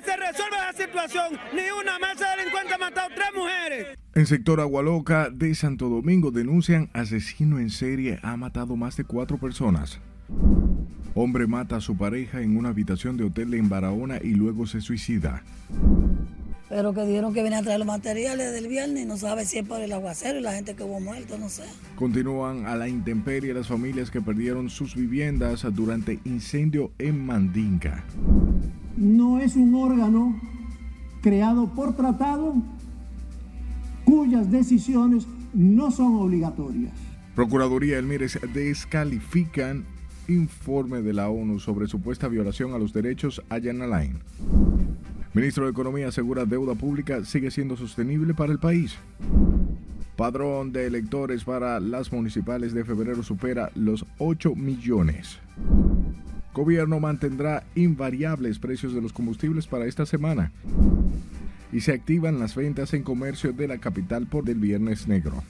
que se resuelva la situación. Ni una masa delincuente ha matado tres mujeres. En sector Agualoca de Santo Domingo denuncian asesino en serie ha matado más de cuatro personas. Hombre mata a su pareja en una habitación de hotel en Barahona y luego se suicida. Pero que dijeron que venía a traer los materiales del viernes, no sabe si es por el aguacero y la gente que hubo muerto, no sé. Continúan a la intemperie las familias que perdieron sus viviendas durante incendio en Mandinka. No es un órgano creado por tratado cuyas decisiones no son obligatorias. Procuraduría Elmires descalifican informe de la ONU sobre supuesta violación a los derechos a Alain. Ministro de Economía asegura deuda pública sigue siendo sostenible para el país. Padrón de electores para las municipales de febrero supera los 8 millones. Gobierno mantendrá invariables precios de los combustibles para esta semana. Y se activan las ventas en comercio de la capital por el Viernes Negro.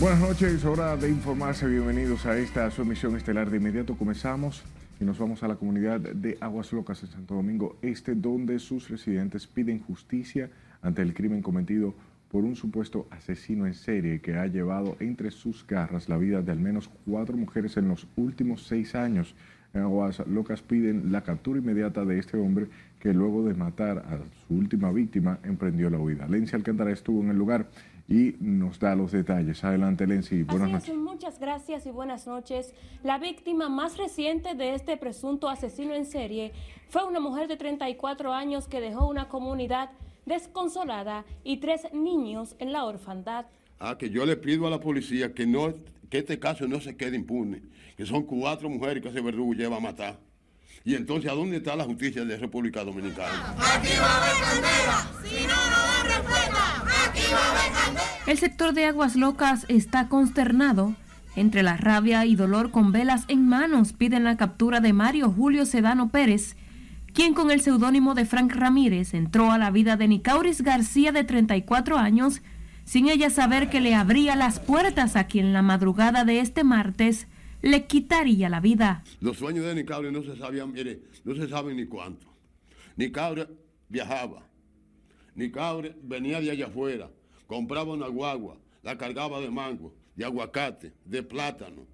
Buenas noches, hora de informarse. Bienvenidos a esta su emisión estelar. De inmediato comenzamos y nos vamos a la comunidad de Aguas Locas en Santo Domingo Este, donde sus residentes piden justicia ante el crimen cometido por un supuesto asesino en serie que ha llevado entre sus garras la vida de al menos cuatro mujeres en los últimos seis años. En Aguas Locas piden la captura inmediata de este hombre que luego de matar a su última víctima emprendió la huida. Lencia Alcántara estuvo en el lugar y nos da los detalles. Adelante, Lenzi. Buenas noches. muchas gracias y buenas noches. La víctima más reciente de este presunto asesino en serie fue una mujer de 34 años que dejó una comunidad desconsolada y tres niños en la orfandad. Ah, que yo le pido a la policía que no que este caso no se quede impune, que son cuatro mujeres que ese verdugo lleva a matar. Y entonces, ¿a dónde está la justicia de República Dominicana? Aquí va a haber candela, si no, no da respuesta. Aquí va a haber candela. El sector de Aguas Locas está consternado. Entre la rabia y dolor con velas en manos piden la captura de Mario Julio Sedano Pérez, quien con el seudónimo de Frank Ramírez entró a la vida de Nicauris García de 34 años, sin ella saber que le abría las puertas a quien la madrugada de este martes le quitaría la vida. Los sueños de Nicaure no se sabían, mire, no se sabe ni cuánto. Nicaure viajaba. Nicaure venía de allá afuera, compraba una guagua, la cargaba de mango, de aguacate, de plátano.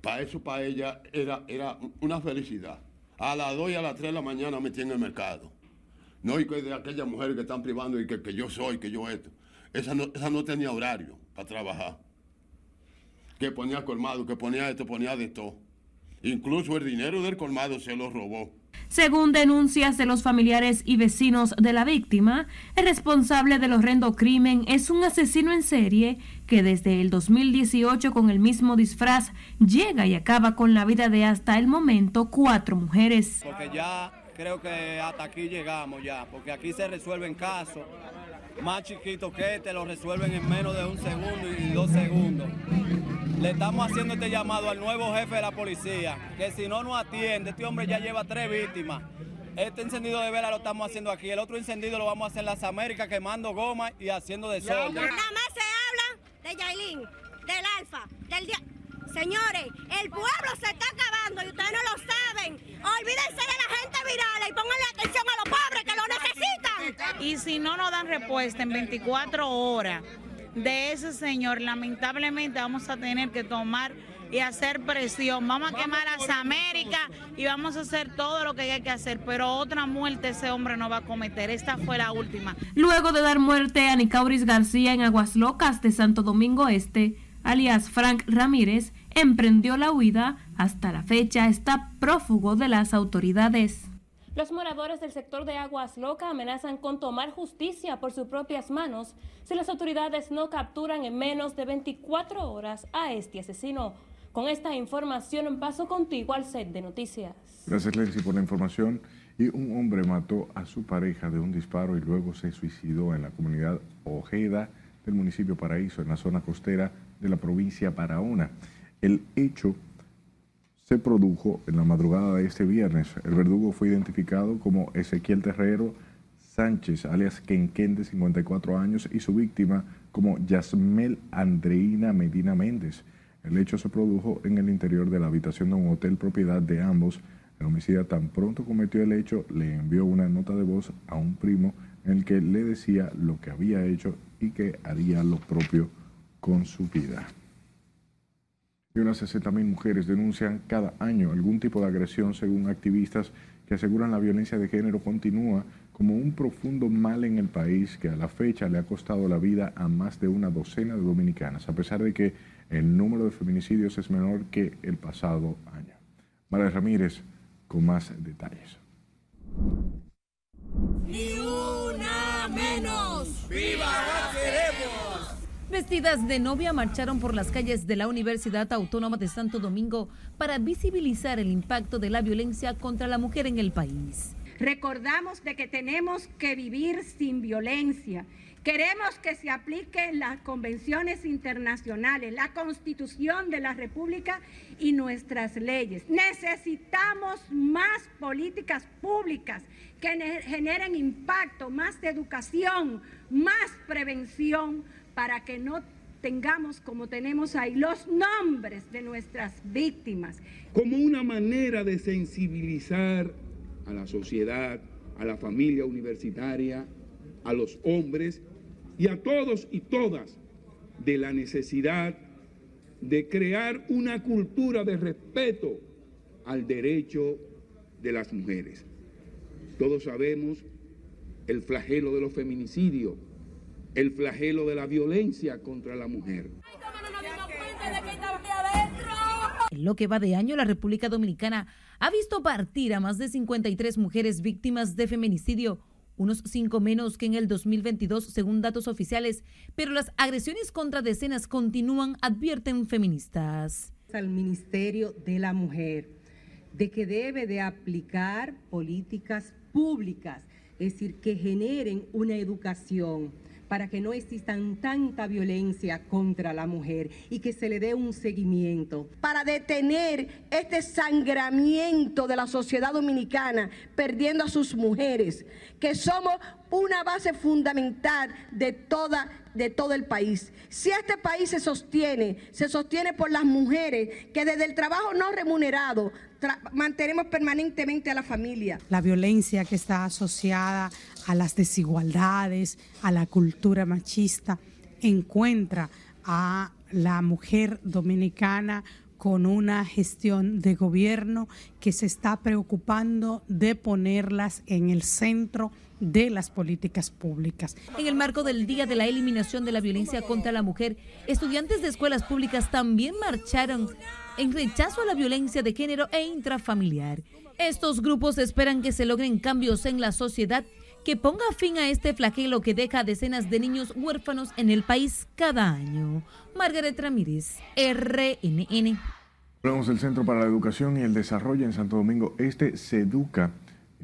Para eso, para ella, era, era una felicidad. A las 2 y a las 3 de la mañana metí en el mercado. No, y que de aquellas mujeres que están privando y que, que yo soy, que yo esto. Esa no, no tenía horario para trabajar que ponía colmado, que ponía esto, ponía de todo. Incluso el dinero del colmado se lo robó. Según denuncias de los familiares y vecinos de la víctima, el responsable del horrendo crimen es un asesino en serie que desde el 2018 con el mismo disfraz llega y acaba con la vida de hasta el momento cuatro mujeres. Porque ya creo que hasta aquí llegamos ya, porque aquí se resuelven casos más chiquitos que este, lo resuelven en menos de un segundo y dos segundos. Le estamos haciendo este llamado al nuevo jefe de la policía, que si no nos atiende, este hombre ya lleva tres víctimas. Este encendido de vela lo estamos haciendo aquí, el otro encendido lo vamos a hacer en las Américas quemando goma y haciendo de sol. Nada más se habla de Yailin, del Alfa, del día. Señores, el pueblo se está acabando y ustedes no lo saben. Olvídense de la gente viral y pónganle atención a los pobres que lo necesitan. Y si no nos dan respuesta en 24 horas, de ese señor, lamentablemente vamos a tener que tomar y hacer presión. Vamos a quemar a las Américas y vamos a hacer todo lo que hay que hacer, pero otra muerte ese hombre no va a cometer. Esta fue la última. Luego de dar muerte a Nicauris García en Aguas Locas de Santo Domingo Este, alias Frank Ramírez, emprendió la huida. Hasta la fecha está prófugo de las autoridades. Los moradores del sector de Aguas Loca amenazan con tomar justicia por sus propias manos si las autoridades no capturan en menos de 24 horas a este asesino. Con esta información paso contigo al set de noticias. Gracias, Lenzi, por la información. Y un hombre mató a su pareja de un disparo y luego se suicidó en la comunidad Ojeda del municipio Paraíso, en la zona costera de la provincia Barahona. El hecho se produjo en la madrugada de este viernes. El verdugo fue identificado como Ezequiel Terrero Sánchez, alias Kenken, de 54 años, y su víctima como Yasmel Andreina Medina Méndez. El hecho se produjo en el interior de la habitación de un hotel propiedad de ambos. El homicida tan pronto cometió el hecho, le envió una nota de voz a un primo en el que le decía lo que había hecho y que haría lo propio con su vida. Y unas 60.000 mujeres denuncian cada año algún tipo de agresión según activistas que aseguran la violencia de género continúa como un profundo mal en el país que a la fecha le ha costado la vida a más de una docena de dominicanas, a pesar de que el número de feminicidios es menor que el pasado año. María Ramírez con más detalles. Ni una menos. ¡Viva! Vestidas de novia marcharon por las calles de la Universidad Autónoma de Santo Domingo para visibilizar el impacto de la violencia contra la mujer en el país. Recordamos de que tenemos que vivir sin violencia. Queremos que se apliquen las convenciones internacionales, la constitución de la República y nuestras leyes. Necesitamos más políticas públicas que generen impacto, más educación, más prevención para que no tengamos como tenemos ahí los nombres de nuestras víctimas. Como una manera de sensibilizar a la sociedad, a la familia universitaria, a los hombres y a todos y todas de la necesidad de crear una cultura de respeto al derecho de las mujeres. Todos sabemos el flagelo de los feminicidios el flagelo de la violencia contra la mujer. En lo que va de año, la República Dominicana ha visto partir a más de 53 mujeres víctimas de feminicidio, unos cinco menos que en el 2022 según datos oficiales, pero las agresiones contra decenas continúan, advierten feministas. Al Ministerio de la Mujer de que debe de aplicar políticas públicas, es decir, que generen una educación para que no existan tanta violencia contra la mujer y que se le dé un seguimiento. Para detener este sangramiento de la sociedad dominicana, perdiendo a sus mujeres, que somos una base fundamental de toda de todo el país. Si este país se sostiene, se sostiene por las mujeres que desde el trabajo no remunerado mantenemos permanentemente a la familia. La violencia que está asociada a las desigualdades, a la cultura machista, encuentra a la mujer dominicana con una gestión de gobierno que se está preocupando de ponerlas en el centro de las políticas públicas. En el marco del Día de la Eliminación de la Violencia contra la Mujer, estudiantes de escuelas públicas también marcharon en rechazo a la violencia de género e intrafamiliar. Estos grupos esperan que se logren cambios en la sociedad que ponga fin a este flagelo que deja a decenas de niños huérfanos en el país cada año. Margaret Ramírez, RNN. Hablamos del Centro para la Educación y el Desarrollo en Santo Domingo Este, se educa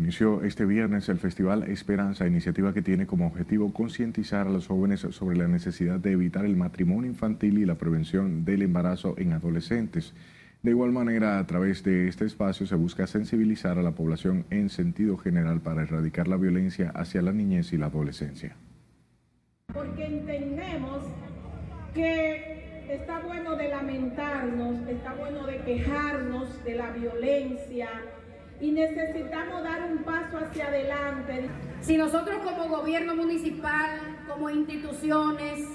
Inició este viernes el Festival Esperanza, iniciativa que tiene como objetivo concientizar a los jóvenes sobre la necesidad de evitar el matrimonio infantil y la prevención del embarazo en adolescentes. De igual manera, a través de este espacio se busca sensibilizar a la población en sentido general para erradicar la violencia hacia la niñez y la adolescencia. Porque entendemos que está bueno de lamentarnos, está bueno de quejarnos de la violencia, y necesitamos dar un paso hacia adelante. Si nosotros como gobierno municipal, como instituciones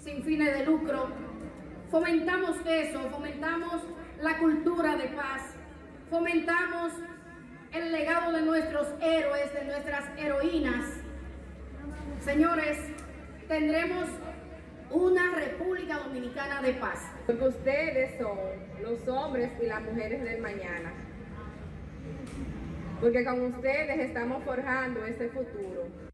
sin fines de lucro, fomentamos eso, fomentamos la cultura de paz, fomentamos el legado de nuestros héroes, de nuestras heroínas, señores, tendremos una República Dominicana de paz. Porque ustedes son los hombres y las mujeres del mañana porque con ustedes estamos forjando ese futuro.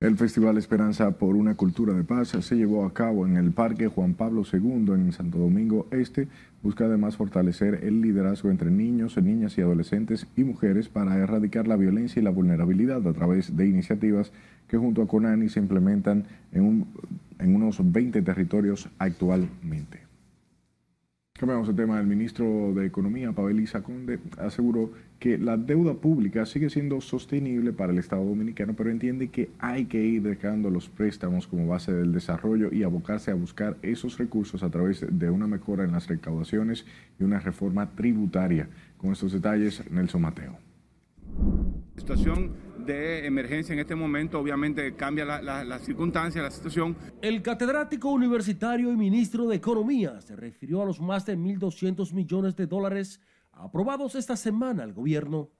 El Festival Esperanza por una Cultura de Paz se llevó a cabo en el Parque Juan Pablo II en Santo Domingo Este. Busca además fortalecer el liderazgo entre niños, niñas y adolescentes y mujeres para erradicar la violencia y la vulnerabilidad a través de iniciativas que junto a CONANI se implementan en, en unos 20 territorios actualmente. Cambiamos el tema. El ministro de Economía, Pavel Conde, aseguró que la deuda pública sigue siendo sostenible para el Estado dominicano, pero entiende que hay que ir dejando los préstamos como base del desarrollo y abocarse a buscar esos recursos a través de una mejora en las recaudaciones y una reforma tributaria. Con estos detalles, Nelson Mateo. La situación de emergencia en este momento obviamente cambia la, la, la situación. El catedrático universitario y ministro de Economía se refirió a los más de 1.200 millones de dólares aprobados esta semana al gobierno.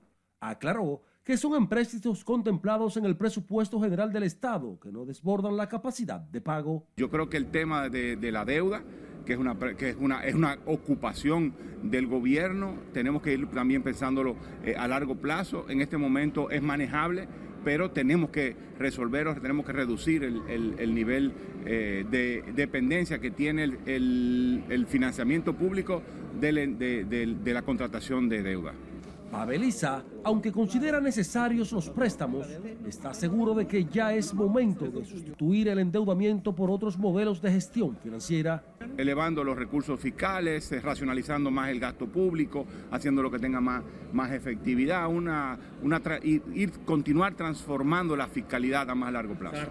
Aclaró que son empréstitos contemplados en el presupuesto general del Estado que no desbordan la capacidad de pago. Yo creo que el tema de, de la deuda que es una, que es una, es una ocupación del gobierno. Tenemos que ir también pensándolo eh, a largo plazo. En este momento es manejable, pero tenemos que resolverlo, tenemos que reducir el, el, el nivel eh, de dependencia que tiene el, el financiamiento público de, de, de la contratación de deuda. Abeliza, aunque considera necesarios los préstamos, está seguro de que ya es momento de sustituir el endeudamiento por otros modelos de gestión financiera. Elevando los recursos fiscales, racionalizando más el gasto público, haciendo lo que tenga más, más efectividad, una, una ir, ir, continuar transformando la fiscalidad a más largo plazo.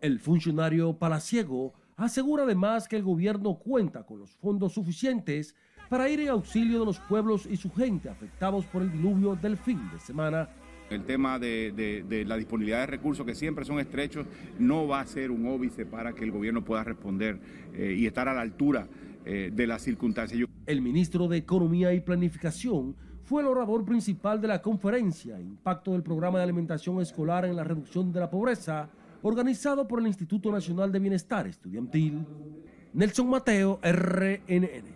El funcionario palaciego asegura además que el gobierno cuenta con los fondos suficientes para ir en auxilio de los pueblos y su gente afectados por el diluvio del fin de semana. El tema de, de, de, la disponibilidad de recursos, que siempre son estrechos, no va a ser un óbice para que el gobierno pueda responder eh, y estar a la altura eh, de las circunstancias. El ministro de Economía y Planificación fue el orador principal de la conferencia Impacto del Programa de Alimentación Escolar en la Reducción de la Pobreza, organizado por el Instituto Nacional de Bienestar Estudiantil. Nelson Mateo, RNN.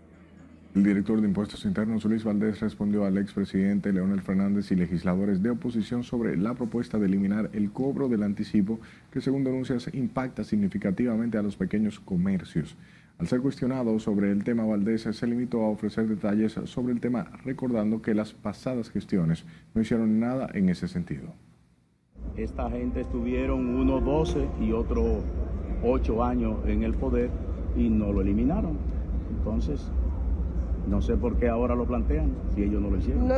El director de Impuestos Internos, Luis Valdés, respondió al expresidente Leonel Fernández y legisladores de oposición sobre la propuesta de eliminar el cobro del anticipo que, según denuncias, impacta significativamente a los pequeños comercios. Al ser cuestionado sobre el tema, Valdés se limitó a ofrecer detalles sobre el tema, recordando que las pasadas gestiones no hicieron nada en ese sentido. Esta gente estuvieron uno 12 y otro 8 años en el poder y no lo eliminaron. Entonces, no sé por qué ahora lo plantean, si ellos no lo hicieron. No.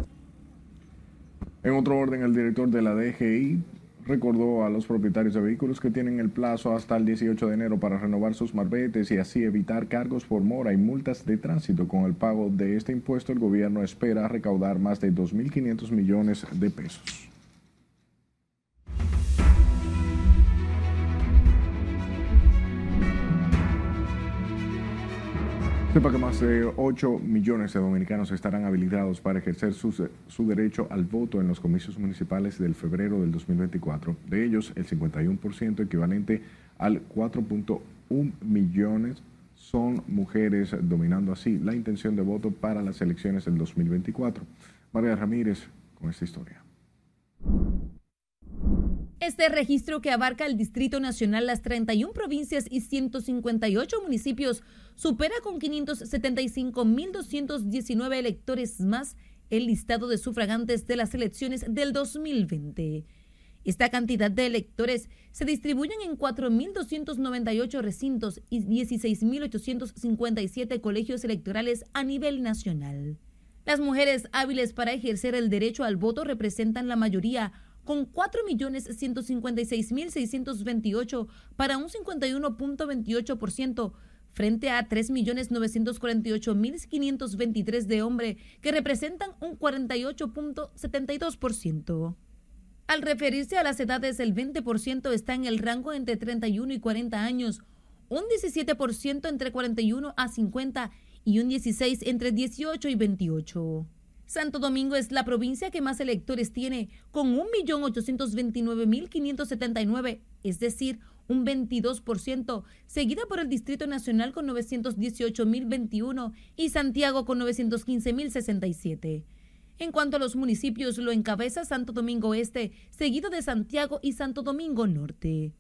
En otro orden, el director de la DGI recordó a los propietarios de vehículos que tienen el plazo hasta el 18 de enero para renovar sus marbetes y así evitar cargos por mora y multas de tránsito. Con el pago de este impuesto, el gobierno espera recaudar más de 2.500 millones de pesos. Sepa que más de 8 millones de dominicanos estarán habilitados para ejercer su, su, derecho al voto en los comicios municipales del febrero del 2024. De ellos, el 51% equivalente al 4.1 millones son mujeres, dominando así la intención de voto para las elecciones del 2024. María Ramírez con esta historia. Este registro que abarca el Distrito Nacional, las 31 provincias y 158 municipios supera con 575.219 electores más el listado de sufragantes de las elecciones del 2020. Esta cantidad de electores se distribuyen en 4.298 recintos y 16.857 colegios electorales a nivel nacional. Las mujeres hábiles para ejercer el derecho al voto representan la mayoría con 4.156.628 para un 51.28% frente a 3.948.523 de hombre, que representan un 48.72%. Al referirse a las edades, el 20% está en el rango entre 31 y 40 años, un 17% entre 41 a 50 y un 16 entre 18 y 28. Santo Domingo es la provincia que más electores tiene, con 1.829.579, es decir, un 22%, seguida por el Distrito Nacional con 918.021 y Santiago con 915.067. En cuanto a los municipios, lo encabeza Santo Domingo Este, seguido de Santiago y Santo Domingo Norte.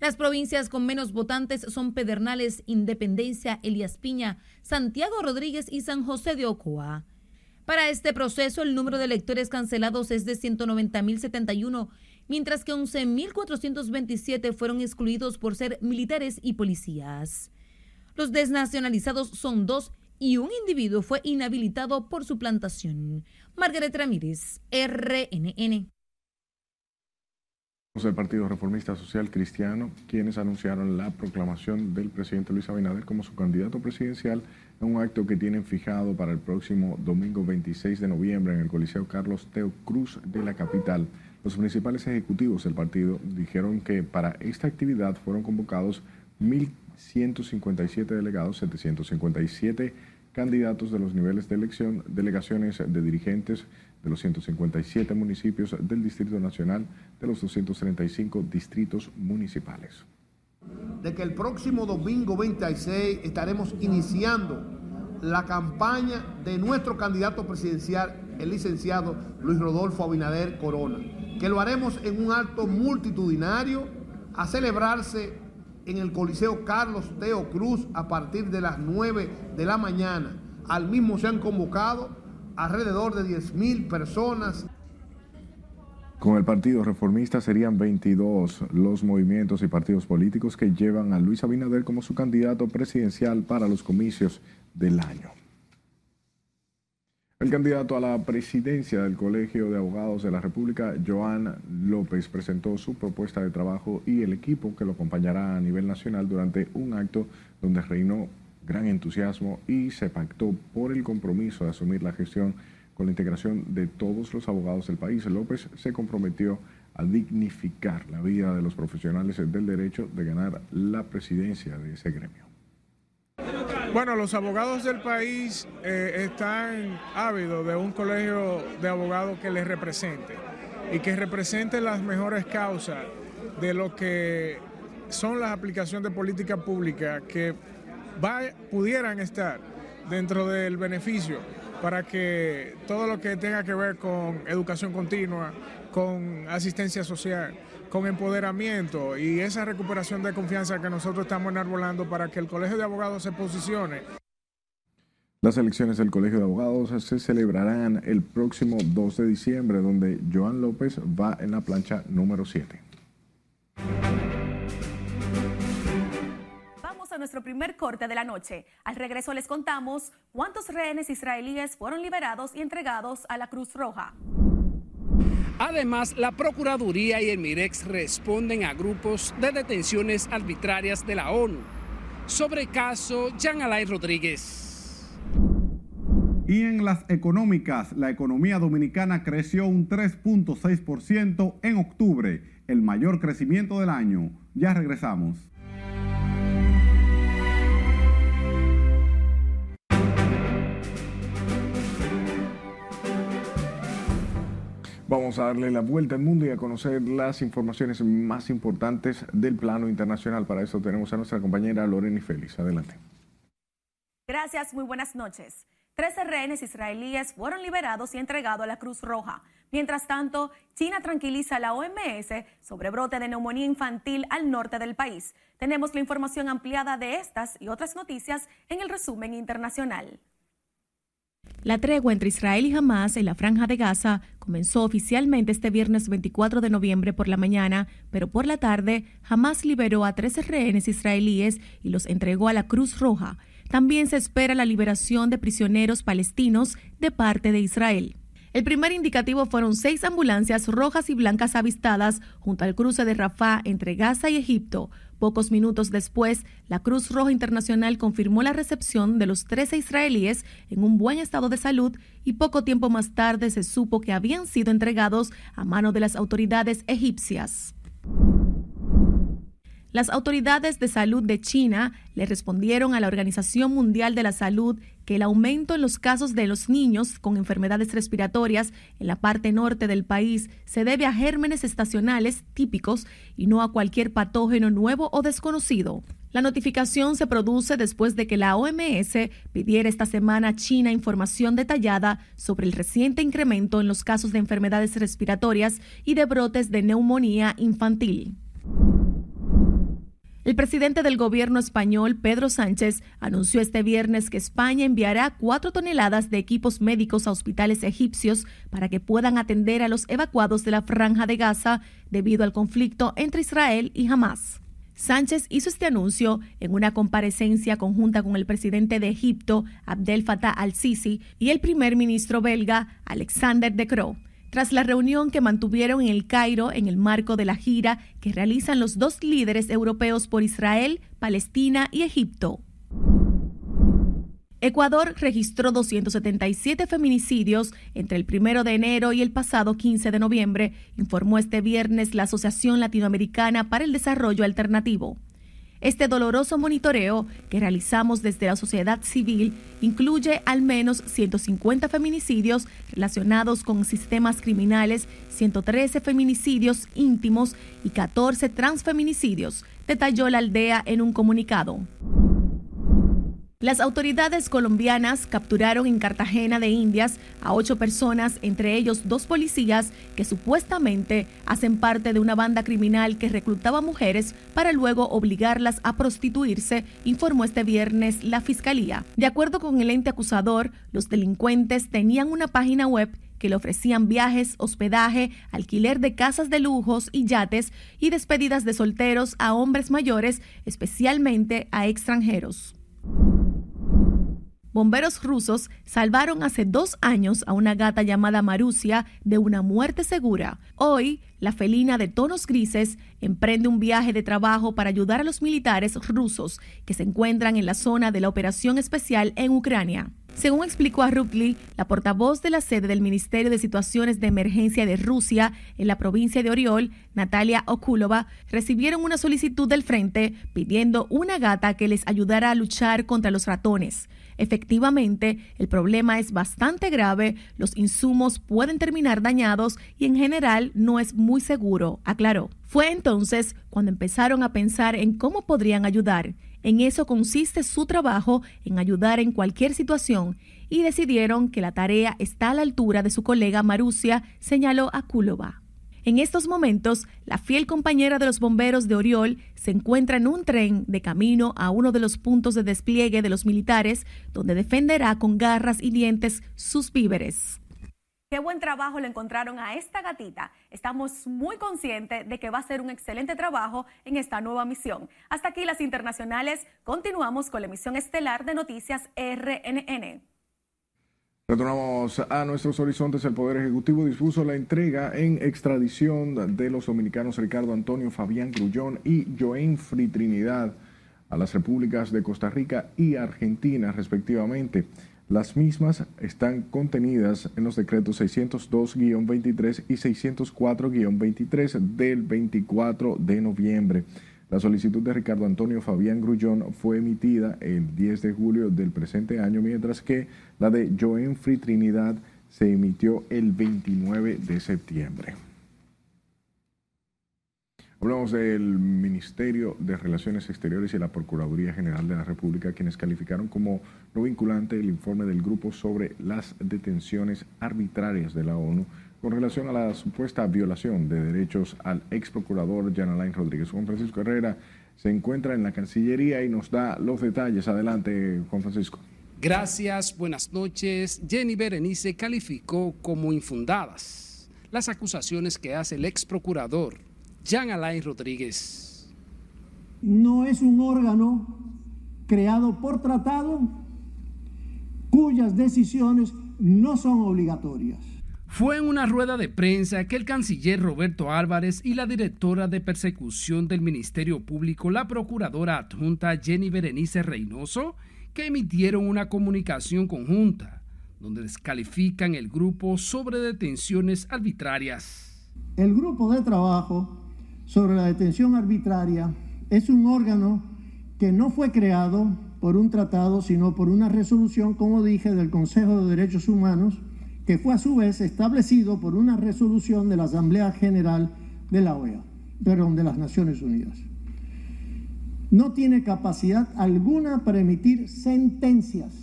Las provincias con menos votantes son Pedernales, Independencia, Elías Piña, Santiago Rodríguez y San José de Ocoa. Para este proceso, el número de electores cancelados es de 190.071 mientras que 11.427 fueron excluidos por ser militares y policías. Los desnacionalizados son dos y un individuo fue inhabilitado por su plantación. Margaret Ramírez, RNN. El Partido Reformista Social Cristiano, quienes anunciaron la proclamación del presidente Luis Abinader como su candidato presidencial en un acto que tienen fijado para el próximo domingo 26 de noviembre en el Coliseo Carlos Teo Cruz de la capital. Los principales ejecutivos del partido dijeron que para esta actividad fueron convocados 1.157 delegados, 757 candidatos de los niveles de elección, delegaciones de dirigentes de los 157 municipios del Distrito Nacional de los 235 distritos municipales. De que el próximo domingo 26 estaremos iniciando la campaña de nuestro candidato presidencial, el licenciado Luis Rodolfo Abinader Corona, que lo haremos en un acto multitudinario a celebrarse en el Coliseo Carlos Teo Cruz a partir de las 9 de la mañana. Al mismo se han convocado alrededor de 10 mil personas. Con el Partido Reformista serían 22 los movimientos y partidos políticos que llevan a Luis Abinader como su candidato presidencial para los comicios del año. El candidato a la presidencia del Colegio de Abogados de la República, Joan López, presentó su propuesta de trabajo y el equipo que lo acompañará a nivel nacional durante un acto donde reinó gran entusiasmo y se pactó por el compromiso de asumir la gestión con la integración de todos los abogados del país. López se comprometió a dignificar la vida de los profesionales del derecho de ganar la presidencia de ese gremio. Bueno, los abogados del país eh, están ávidos de un colegio de abogados que les represente y que represente las mejores causas de lo que son las aplicaciones de política pública que pudieran estar dentro del beneficio para que todo lo que tenga que ver con educación continua, con asistencia social, con empoderamiento y esa recuperación de confianza que nosotros estamos enarbolando para que el Colegio de Abogados se posicione. Las elecciones del Colegio de Abogados se celebrarán el próximo 2 de diciembre, donde Joan López va en la plancha número 7. Nuestro primer corte de la noche. Al regreso les contamos cuántos rehenes israelíes fueron liberados y entregados a la Cruz Roja. Además, la Procuraduría y el MIREX responden a grupos de detenciones arbitrarias de la ONU. Sobre caso Jean Alain Rodríguez. Y en las económicas, la economía dominicana creció un 3.6% en octubre, el mayor crecimiento del año. Ya regresamos. Vamos a darle la vuelta al mundo y a conocer las informaciones más importantes del plano internacional. Para eso tenemos a nuestra compañera Lorena Félix. Adelante. Gracias, muy buenas noches. Trece rehenes israelíes fueron liberados y entregados a la Cruz Roja. Mientras tanto, China tranquiliza a la OMS sobre brote de neumonía infantil al norte del país. Tenemos la información ampliada de estas y otras noticias en el resumen internacional. La tregua entre Israel y Hamas en la franja de Gaza comenzó oficialmente este viernes 24 de noviembre por la mañana, pero por la tarde Hamas liberó a 13 rehenes israelíes y los entregó a la Cruz Roja. También se espera la liberación de prisioneros palestinos de parte de Israel. El primer indicativo fueron seis ambulancias rojas y blancas avistadas junto al cruce de Rafah entre Gaza y Egipto. Pocos minutos después, la Cruz Roja Internacional confirmó la recepción de los 13 israelíes en un buen estado de salud y poco tiempo más tarde se supo que habían sido entregados a mano de las autoridades egipcias. Las autoridades de salud de China le respondieron a la Organización Mundial de la Salud que el aumento en los casos de los niños con enfermedades respiratorias en la parte norte del país se debe a gérmenes estacionales típicos y no a cualquier patógeno nuevo o desconocido. La notificación se produce después de que la OMS pidiera esta semana a China información detallada sobre el reciente incremento en los casos de enfermedades respiratorias y de brotes de neumonía infantil. El presidente del gobierno español, Pedro Sánchez, anunció este viernes que España enviará cuatro toneladas de equipos médicos a hospitales egipcios para que puedan atender a los evacuados de la franja de Gaza debido al conflicto entre Israel y Hamas. Sánchez hizo este anuncio en una comparecencia conjunta con el presidente de Egipto, Abdel Fattah al-Sisi, y el primer ministro belga, Alexander De Croo, tras la reunión que mantuvieron en el Cairo en el marco de la gira que realizan los dos líderes europeos por Israel, Palestina y Egipto. Ecuador registró 277 feminicidios entre el 1 de enero y el pasado 15 de noviembre, informó este viernes la Asociación Latinoamericana para el Desarrollo Alternativo. Este doloroso monitoreo que realizamos desde la sociedad civil incluye al menos 150 feminicidios relacionados con sistemas criminales, 113 feminicidios íntimos y 14 transfeminicidios, detalló la aldea en un comunicado. Las autoridades colombianas capturaron en Cartagena de Indias a ocho personas, entre ellos dos policías que supuestamente hacen parte de una banda criminal que reclutaba mujeres para luego obligarlas a prostituirse, informó este viernes la Fiscalía. De acuerdo con el ente acusador, los delincuentes tenían una página web que le ofrecían viajes, hospedaje, alquiler de casas de lujos y yates y despedidas de solteros a hombres mayores, especialmente a extranjeros. Bomberos rusos salvaron hace dos años a una gata llamada Marusia de una muerte segura. Hoy, la felina de tonos grises emprende un viaje de trabajo para ayudar a los militares rusos que se encuentran en la zona de la operación especial en Ucrania. Según explicó a Rukli, la portavoz de la sede del Ministerio de Situaciones de Emergencia de Rusia en la provincia de Oriol, Natalia Okulova, recibieron una solicitud del frente pidiendo una gata que les ayudara a luchar contra los ratones. Efectivamente, el problema es bastante grave, los insumos pueden terminar dañados y en general no es muy seguro, aclaró. Fue entonces cuando empezaron a pensar en cómo podrían ayudar. En eso consiste su trabajo, en ayudar en cualquier situación, y decidieron que la tarea está a la altura de su colega Marusia, señaló a Kulova. En estos momentos, la fiel compañera de los bomberos de Oriol se encuentra en un tren de camino a uno de los puntos de despliegue de los militares, donde defenderá con garras y dientes sus víveres. Qué buen trabajo le encontraron a esta gatita. Estamos muy conscientes de que va a ser un excelente trabajo en esta nueva misión. Hasta aquí las internacionales. Continuamos con la emisión estelar de Noticias RNN. Retornamos a nuestros horizontes. El Poder Ejecutivo dispuso la entrega en extradición de los dominicanos Ricardo Antonio Fabián Grullón y Joen Fri Trinidad a las repúblicas de Costa Rica y Argentina, respectivamente. Las mismas están contenidas en los decretos 602-23 y 604-23 del 24 de noviembre. La solicitud de Ricardo Antonio Fabián Grullón fue emitida el 10 de julio del presente año, mientras que la de Joen Free Trinidad se emitió el 29 de septiembre. Hablamos del Ministerio de Relaciones Exteriores y la Procuraduría General de la República, quienes calificaron como no vinculante el informe del grupo sobre las detenciones arbitrarias de la ONU con relación a la supuesta violación de derechos al ex procurador Jan Alain Rodríguez. Juan Francisco Herrera se encuentra en la Cancillería y nos da los detalles. Adelante, Juan Francisco. Gracias, buenas noches. Jenny Berenice calificó como infundadas las acusaciones que hace el ex procurador Jan Alain Rodríguez. No es un órgano creado por tratado cuyas decisiones no son obligatorias. Fue en una rueda de prensa que el canciller Roberto Álvarez y la directora de persecución del Ministerio Público, la procuradora adjunta Jenny Berenice Reynoso, que emitieron una comunicación conjunta donde descalifican el grupo sobre detenciones arbitrarias. El grupo de trabajo sobre la detención arbitraria es un órgano que no fue creado por un tratado, sino por una resolución, como dije, del Consejo de Derechos Humanos que fue a su vez establecido por una resolución de la Asamblea General de la OEA, perdón, de las Naciones Unidas. No tiene capacidad alguna para emitir sentencias,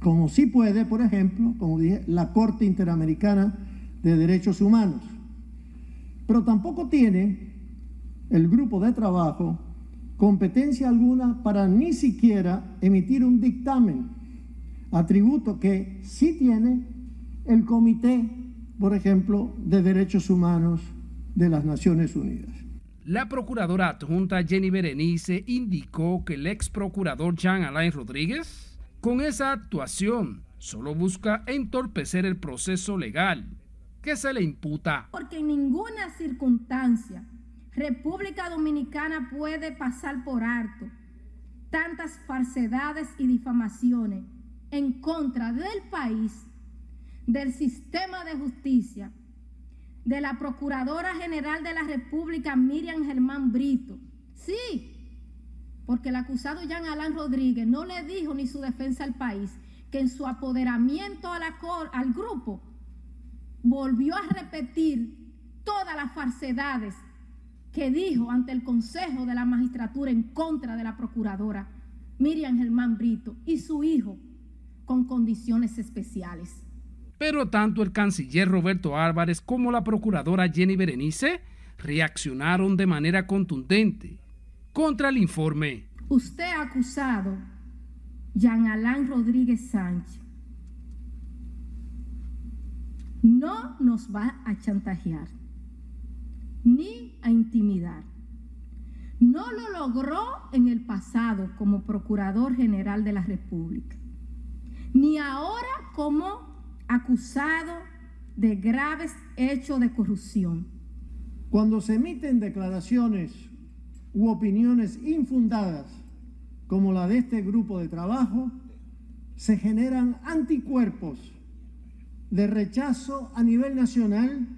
como sí puede, por ejemplo, como dije, la Corte Interamericana de Derechos Humanos. Pero tampoco tiene el grupo de trabajo competencia alguna para ni siquiera emitir un dictamen atributo que sí tiene el Comité, por ejemplo, de Derechos Humanos de las Naciones Unidas. la procuradora adjunta Jenny Berenice indicó que el ex procurador Jean Alain Rodríguez, con esa actuación, solo busca entorpecer el proceso legal que se le imputa. Porque en ninguna circunstancia República Dominicana puede pasar por alto tantas falsedades y difamaciones en contra del país, del sistema de justicia, de la Procuradora General de la República, Miriam Germán Brito. Sí, porque el acusado Jean Alain Rodríguez no le dijo ni su defensa al país que en su apoderamiento al grupo volvió a repetir todas las falsedades que dijo ante el Consejo de la Magistratura en contra de la Procuradora Miriam Germán Brito y su hijo con condiciones especiales. Pero tanto el canciller Roberto Álvarez como la procuradora Jenny Berenice reaccionaron de manera contundente contra el informe. Usted ha acusado Jean Alain Rodríguez Sánchez. No nos va a chantajear ni a intimidar. No lo logró en el pasado como Procurador General de la República, ni ahora como acusado de graves hechos de corrupción. Cuando se emiten declaraciones u opiniones infundadas como la de este grupo de trabajo, se generan anticuerpos de rechazo a nivel nacional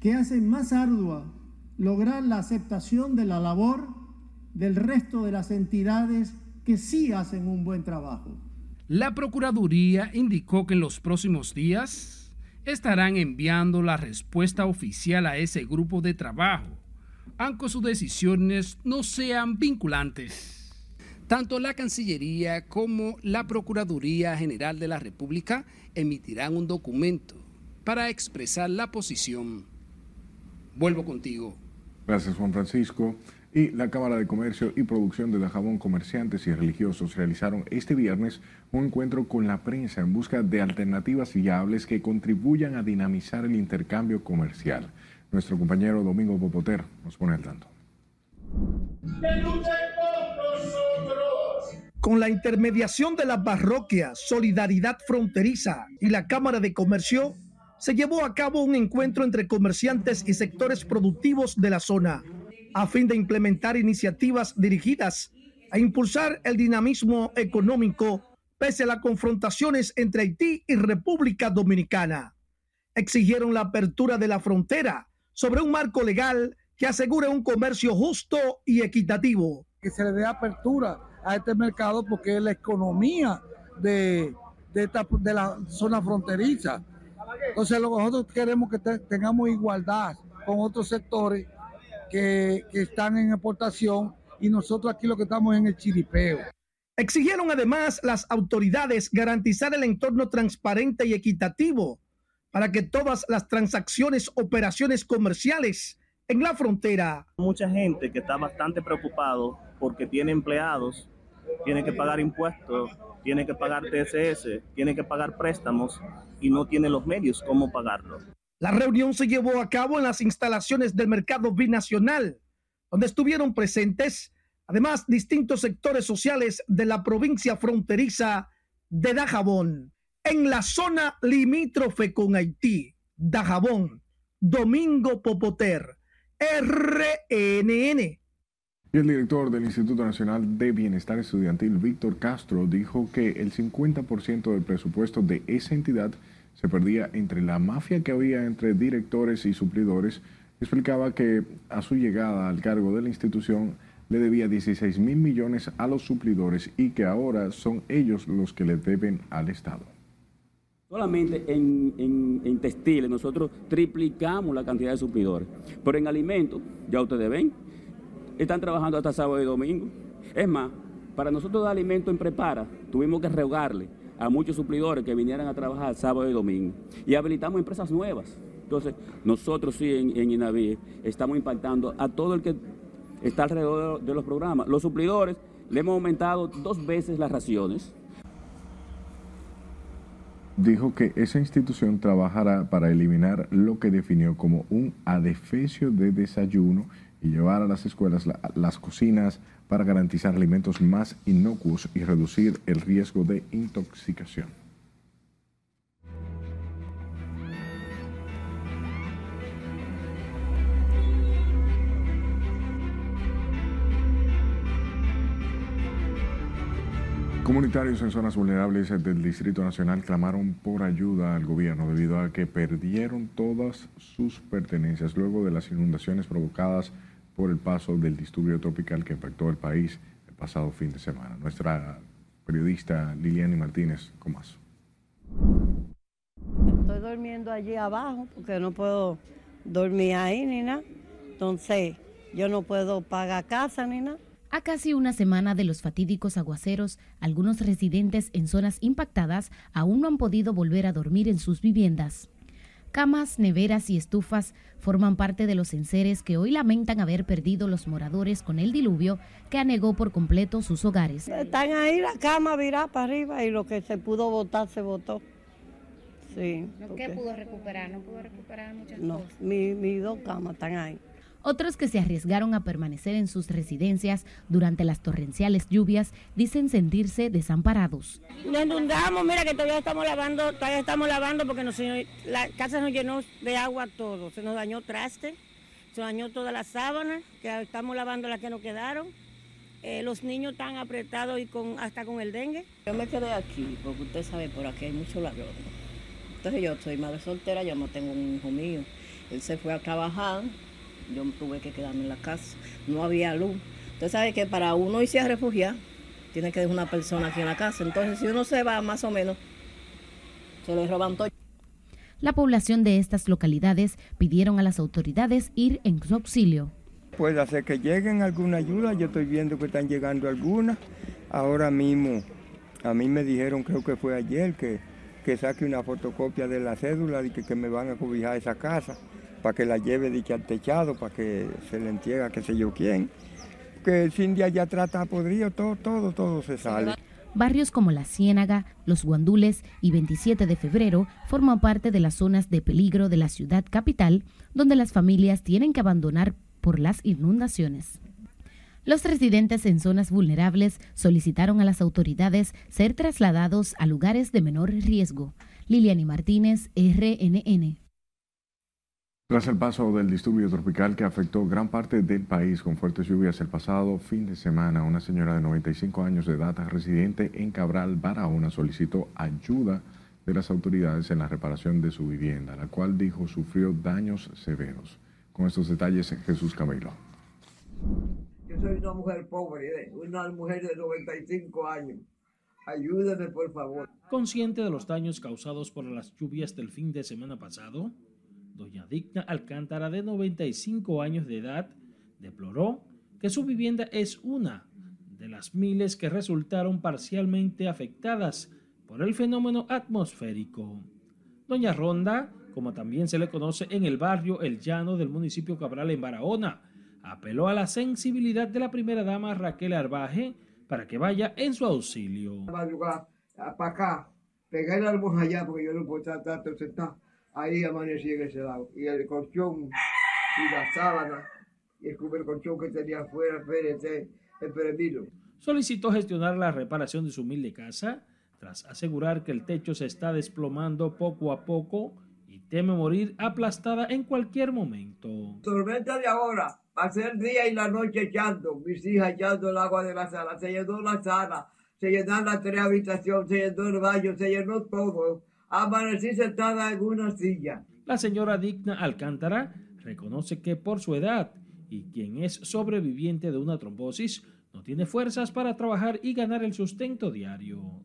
que hacen más ardua lograr la aceptación de la labor del resto de las entidades que sí hacen un buen trabajo. La Procuraduría indicó que en los próximos días estarán enviando la respuesta oficial a ese grupo de trabajo, aunque sus decisiones no sean vinculantes. Tanto la Cancillería como la Procuraduría General de la República emitirán un documento para expresar la posición. Vuelvo contigo. Gracias, Juan Francisco. Y la Cámara de Comercio y Producción de Dajabón Comerciantes y Religiosos realizaron este viernes un encuentro con la prensa en busca de alternativas viables que contribuyan a dinamizar el intercambio comercial. Nuestro compañero Domingo Popoter nos pone al tanto. Con la intermediación de la parroquia Solidaridad Fronteriza y la Cámara de Comercio, se llevó a cabo un encuentro entre comerciantes y sectores productivos de la zona, a fin de implementar iniciativas dirigidas a impulsar el dinamismo económico pese a las confrontaciones entre Haití y República Dominicana. Exigieron la apertura de la frontera sobre un marco legal que asegure un comercio justo y equitativo. Que se le dé apertura a este mercado porque es la economía de, de, la zona fronteriza. Entonces nosotros queremos que tengamos igualdad con otros sectores que, que están en exportación y nosotros aquí lo que estamos en el chiripeo. Exigieron además las autoridades garantizar el entorno transparente y equitativo para que todas las transacciones, operaciones comerciales en la frontera. Mucha gente que está bastante preocupado porque tiene empleados, tiene que pagar impuestos, tiene que pagar TSS, tiene que pagar préstamos y no tiene los medios cómo pagarlo. La reunión se llevó a cabo en las instalaciones del mercado binacional, donde estuvieron presentes además distintos sectores sociales de la provincia fronteriza de Dajabón, en la zona limítrofe con Haití, Dajabón, Domingo Popoter, RNN. Y el director del Instituto Nacional de Bienestar Estudiantil, Víctor Castro, dijo que el 50% del presupuesto de esa entidad se perdía entre la mafia que había entre directores y suplidores. Explicaba que a su llegada al cargo de la institución le debía 16 mil millones a los suplidores y que ahora son ellos los que le deben al Estado. Solamente en, textiles nosotros triplicamos la cantidad de suplidores, pero en alimentos, ya ustedes ven, están trabajando hasta sábado y domingo. Es más, para nosotros dar alimento en prepara, tuvimos que rogarle a muchos suplidores que vinieran a trabajar sábado y domingo. Y habilitamos empresas nuevas. Entonces, nosotros sí en, en INAVI estamos impactando a todo el que está alrededor de los programas. Los suplidores le hemos aumentado dos veces las raciones. Dijo que esa institución trabajará para eliminar lo que definió como un adefesio de desayuno y llevar a las escuelas las cocinas para garantizar alimentos más inocuos y reducir el riesgo de intoxicación. Comunitarios en zonas vulnerables del Distrito Nacional clamaron por ayuda al gobierno debido a que perdieron todas sus pertenencias luego de las inundaciones provocadas por el paso del disturbio tropical que impactó el país el pasado fin de semana. Nuestra periodista Liliani Martínez con más. Estoy durmiendo allí abajo porque no puedo dormir ahí ni nada. Entonces yo no puedo pagar casa ni nada. A casi una semana de los fatídicos aguaceros, algunos residentes en zonas impactadas aún no han podido volver a dormir en sus viviendas. Camas, neveras y estufas forman parte de los enseres que hoy lamentan haber perdido los moradores con el diluvio que anegó por completo sus hogares. Están ahí la cama virada para arriba y lo que se pudo botar se botó. Sí. ¿Qué pudo recuperar? ¿No pudo recuperar muchas no, cosas? mis dos camas están ahí. Otros que se arriesgaron a permanecer en sus residencias durante las torrenciales lluvias dicen sentirse desamparados. Nos inundamos, mira que todavía estamos lavando, todavía estamos lavando porque nos, la casa nos llenó de agua todo, se nos dañó traste, se dañó todas las sábanas, que estamos lavando las que nos quedaron. Eh, los niños están apretados y con, hasta con el dengue. Yo me quedé aquí porque usted sabe, por aquí hay mucho ladrón. Entonces yo soy madre soltera, yo no tengo un hijo mío. Él se fue a trabajar yo tuve que quedarme en la casa, no había luz. Usted sabe que para uno irse a refugiar, tiene que dejar una persona aquí en la casa. Entonces, si uno se va, más o menos, se le roban todo. La población de estas localidades pidieron a las autoridades ir en su auxilio. Puede hacer que lleguen alguna ayuda, yo estoy viendo que están llegando algunas. Ahora mismo, a mí me dijeron, creo que fue ayer, que, que saque una fotocopia de la cédula y que, que me van a cobijar esa casa para que la lleve de al techado, para que se le entregue qué sé yo quién. Que Cindia ya trata podrido, todo, todo, todo se sale. Barrios como La Ciénaga, Los Guandules y 27 de febrero forman parte de las zonas de peligro de la ciudad capital, donde las familias tienen que abandonar por las inundaciones. Los residentes en zonas vulnerables solicitaron a las autoridades ser trasladados a lugares de menor riesgo. Liliani Martínez, RNN. Tras el paso del disturbio tropical que afectó gran parte del país con fuertes lluvias el pasado fin de semana, una señora de 95 años de edad, residente en Cabral, Barahona, solicitó ayuda de las autoridades en la reparación de su vivienda, la cual dijo sufrió daños severos. Con estos detalles, Jesús Camilo. Yo soy una mujer pobre, una mujer de 95 años. Ayúdame, por favor. Consciente de los daños causados por las lluvias del fin de semana pasado, doña Digna Alcántara, de 95 años de edad, deploró que su vivienda es una de las miles que resultaron parcialmente afectadas por el fenómeno atmosférico. Doña Ronda, como también se le conoce en el barrio El Llano del municipio Cabral en Barahona, apeló a la sensibilidad de la primera dama Raquel Arbaje para que vaya en su auxilio. Para acá, pegar allá porque yo no puedo estar sentado ahí amanecí en ese lado. Y el colchón y la sábana y el colchón que tenía afuera, el peremilo. Solicitó gestionar la reparación de su humilde casa tras asegurar que el techo se está desplomando poco a poco y teme morir aplastada en cualquier momento. Tormenta de ahora, pasé el día y la noche echando, mis hijas echando el agua de la sala, se llenó la sala, se llenaron las tres habitaciones, se llenó el baño, se llenó todo amanecí sentada en una silla. La señora Digna Alcántara reconoce que por su edad y quien es sobreviviente de una trombosis no tiene fuerzas para trabajar y ganar el sustento diario.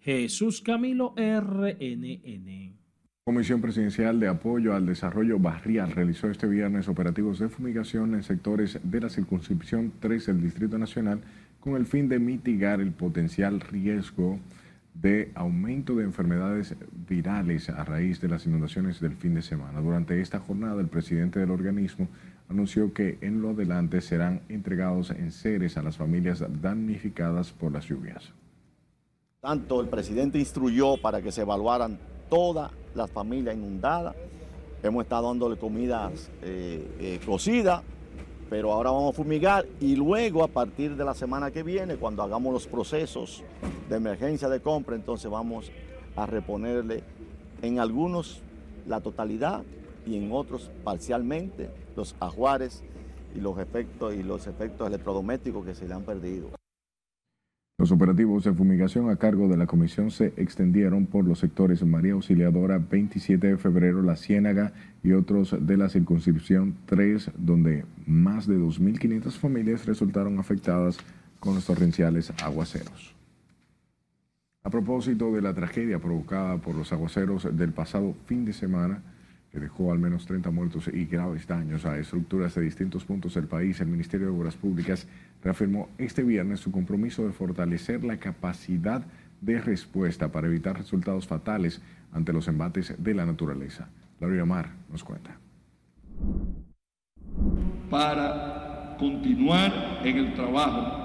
Jesús Camilo RNN. Comisión Presidencial de Apoyo al Desarrollo Barrial realizó este viernes operativos de fumigación en sectores de la circunscripción 3 del Distrito Nacional con el fin de mitigar el potencial riesgo de aumento de enfermedades virales a raíz de las inundaciones del fin de semana. Durante esta jornada, el presidente del organismo anunció que en lo adelante serán entregados en seres a las familias damnificadas por las lluvias. Tanto el presidente instruyó para que se evaluaran todas las familias inundadas. Hemos estado dándole comidas eh, eh, cocidas pero ahora vamos a fumigar y luego a partir de la semana que viene, cuando hagamos los procesos de emergencia de compra, entonces vamos a reponerle en algunos la totalidad y en otros parcialmente los ajuares y los efectos y los efectos electrodomésticos que se le han perdido. Los operativos de fumigación a cargo de la comisión se extendieron por los sectores María Auxiliadora, 27 de febrero, La Ciénaga y otros de la circunscripción 3, donde más de 2.500 familias resultaron afectadas con los torrenciales aguaceros. A propósito de la tragedia provocada por los aguaceros del pasado fin de semana, dejó al menos 30 muertos y graves daños a estructuras de distintos puntos del país, el Ministerio de Obras Públicas reafirmó este viernes su compromiso de fortalecer la capacidad de respuesta para evitar resultados fatales ante los embates de la naturaleza. Laura Mar nos cuenta. Para continuar en el trabajo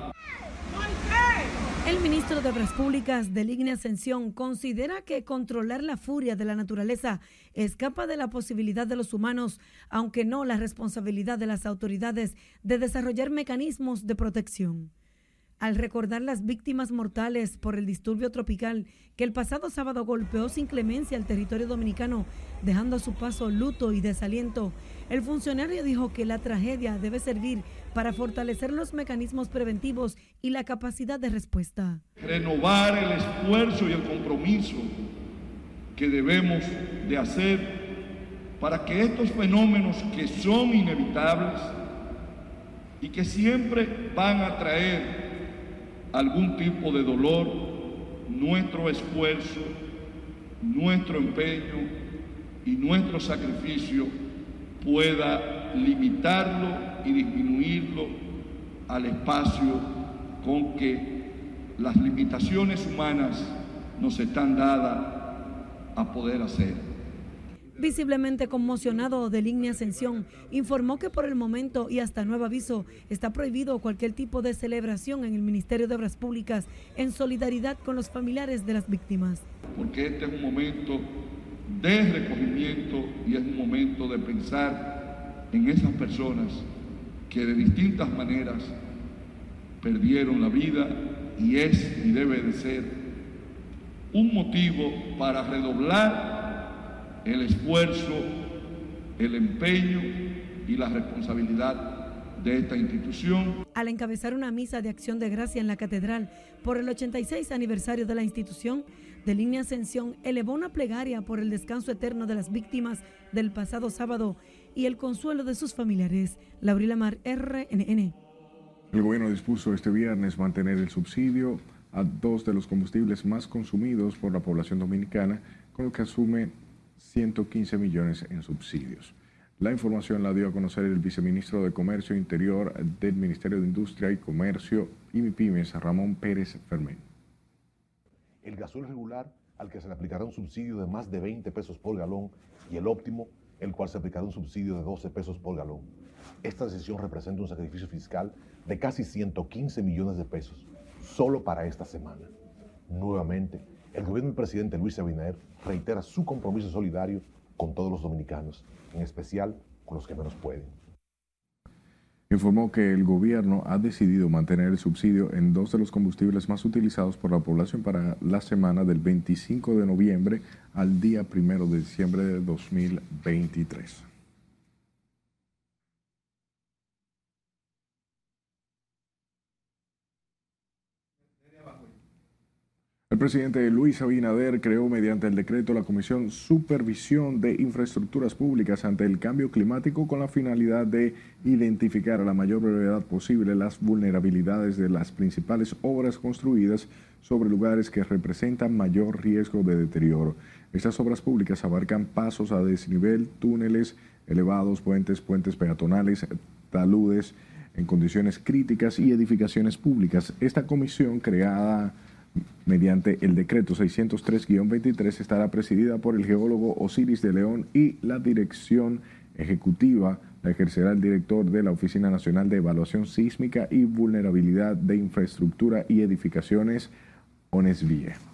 el ministro de Obras Públicas de Ascensión considera que controlar la furia de la naturaleza escapa de la posibilidad de los humanos, aunque no la responsabilidad de las autoridades de desarrollar mecanismos de protección. Al recordar las víctimas mortales por el disturbio tropical que el pasado sábado golpeó sin clemencia el territorio dominicano, dejando a su paso luto y desaliento, el funcionario dijo que la tragedia debe servir para fortalecer los mecanismos preventivos y la capacidad de respuesta. Renovar el esfuerzo y el compromiso que debemos de hacer para que estos fenómenos que son inevitables y que siempre van a traer algún tipo de dolor, nuestro esfuerzo, nuestro empeño y nuestro sacrificio pueda limitarlo y disminuirlo al espacio con que las limitaciones humanas nos están dadas a poder hacer visiblemente conmocionado de Línea Ascensión, informó que por el momento y hasta nuevo aviso está prohibido cualquier tipo de celebración en el Ministerio de Obras Públicas en solidaridad con los familiares de las víctimas. Porque este es un momento de recogimiento y es un momento de pensar en esas personas que de distintas maneras perdieron la vida y es y debe de ser un motivo para redoblar el esfuerzo, el empeño y la responsabilidad de esta institución. Al encabezar una misa de acción de gracia en la catedral por el 86 aniversario de la institución, de Línea Ascensión elevó una plegaria por el descanso eterno de las víctimas del pasado sábado y el consuelo de sus familiares. Laurila Mar, RNN. El gobierno dispuso este viernes mantener el subsidio a dos de los combustibles más consumidos por la población dominicana, con lo que asume 115 millones en subsidios. La información la dio a conocer el viceministro de Comercio Interior del Ministerio de Industria y Comercio y MIPIMES, Ramón Pérez Fermín. El gasol regular, al que se le aplicará un subsidio de más de 20 pesos por galón, y el óptimo, el cual se aplicará un subsidio de 12 pesos por galón. Esta decisión representa un sacrificio fiscal de casi 115 millones de pesos, solo para esta semana. Nuevamente, el gobierno del presidente Luis Abinader reitera su compromiso solidario con todos los dominicanos, en especial con los que menos pueden. Informó que el gobierno ha decidido mantener el subsidio en dos de los combustibles más utilizados por la población para la semana del 25 de noviembre al día 1 de diciembre de 2023. El presidente Luis Abinader creó mediante el decreto la Comisión Supervisión de Infraestructuras Públicas ante el cambio climático con la finalidad de identificar a la mayor brevedad posible las vulnerabilidades de las principales obras construidas sobre lugares que representan mayor riesgo de deterioro. Estas obras públicas abarcan pasos a desnivel, túneles elevados, puentes, puentes peatonales, taludes en condiciones críticas y edificaciones públicas. Esta comisión creada mediante el decreto 603-23 estará presidida por el geólogo Osiris de León y la dirección ejecutiva la ejercerá el director de la Oficina Nacional de Evaluación Sísmica y Vulnerabilidad de Infraestructura y Edificaciones, ONESVIE.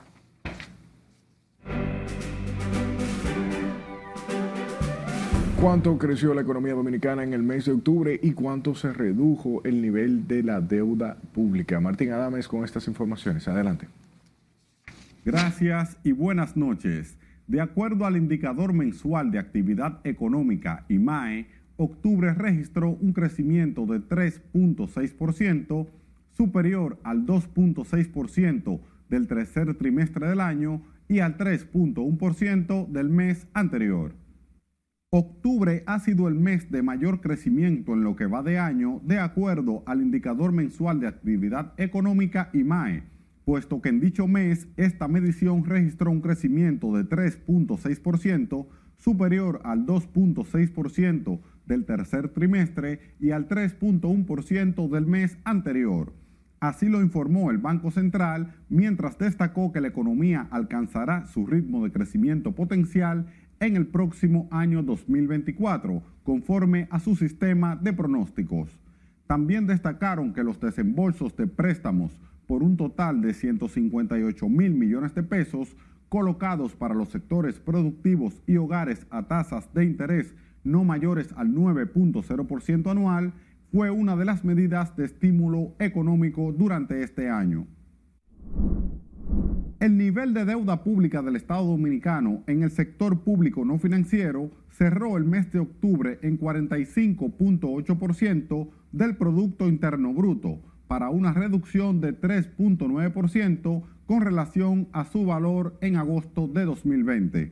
¿Cuánto creció la economía dominicana en el mes de octubre y cuánto se redujo el nivel de la deuda pública? Martín Adames con estas informaciones. Adelante. Gracias y buenas noches. De acuerdo al indicador mensual de actividad económica IMAE, octubre registró un crecimiento de 3.6%, superior al 2.6% del tercer trimestre del año y al 3.1% del mes anterior. Octubre ha sido el mes de mayor crecimiento en lo que va de año, de acuerdo al indicador mensual de actividad económica IMAE, puesto que en dicho mes esta medición registró un crecimiento de 3.6%, superior al 2.6% del tercer trimestre y al 3.1% del mes anterior. Así lo informó el Banco Central, mientras destacó que la economía alcanzará su ritmo de crecimiento potencial en el próximo año 2024, conforme a su sistema de pronósticos. También destacaron que los desembolsos de préstamos por un total de 158 mil millones de pesos colocados para los sectores productivos y hogares a tasas de interés no mayores al 9.0% anual fue una de las medidas de estímulo económico durante este año. El nivel de deuda pública del Estado Dominicano en el sector público no financiero cerró el mes de octubre en 45.8% del Producto Interno Bruto, para una reducción de 3.9% con relación a su valor en agosto de 2020.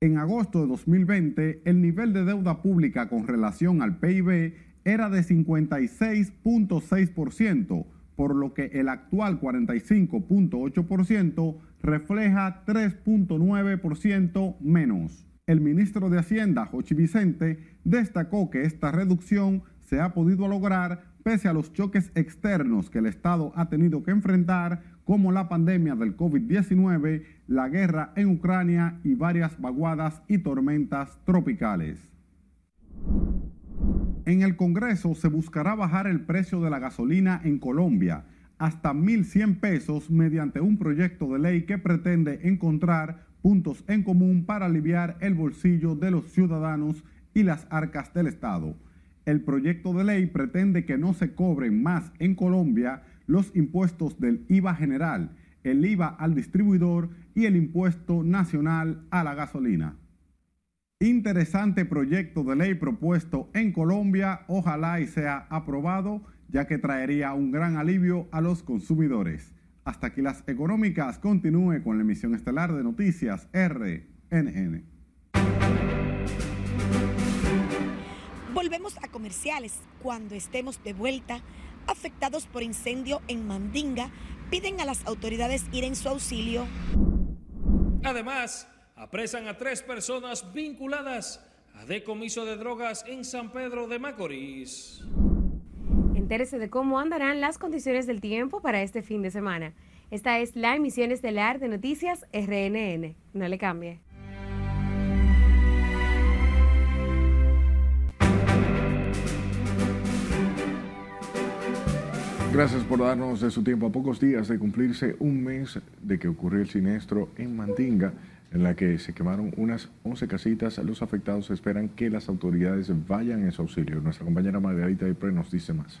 En agosto de 2020, el nivel de deuda pública con relación al PIB era de 56.6%, por lo que el actual 45.8% refleja 3.9% menos. El ministro de Hacienda, Jochi Vicente, destacó que esta reducción se ha podido lograr pese a los choques externos que el Estado ha tenido que enfrentar, como la pandemia del COVID-19, la guerra en Ucrania y varias vaguadas y tormentas tropicales. En el Congreso se buscará bajar el precio de la gasolina en Colombia hasta 1.100 pesos mediante un proyecto de ley que pretende encontrar puntos en común para aliviar el bolsillo de los ciudadanos y las arcas del Estado. El proyecto de ley pretende que no se cobren más en Colombia los impuestos del IVA general, el IVA al distribuidor y el impuesto nacional a la gasolina. Interesante proyecto de ley propuesto en Colombia, ojalá y sea aprobado, ya que traería un gran alivio a los consumidores. Hasta aquí las económicas, continúe con la emisión estelar de noticias RNN. Volvemos a comerciales. Cuando estemos de vuelta, afectados por incendio en Mandinga, piden a las autoridades ir en su auxilio. Además, apresan a tres personas vinculadas a decomiso de drogas en San Pedro de Macorís. Entérese de cómo andarán las condiciones del tiempo para este fin de semana. Esta es la emisión estelar de Noticias RNN. No le cambie. Gracias por darnos de su tiempo a pocos días de cumplirse un mes de que ocurrió el siniestro en Mandinga en la que se quemaron unas 11 casitas. Los afectados esperan que las autoridades vayan en su auxilio. Nuestra compañera Margarita Ipre nos dice más.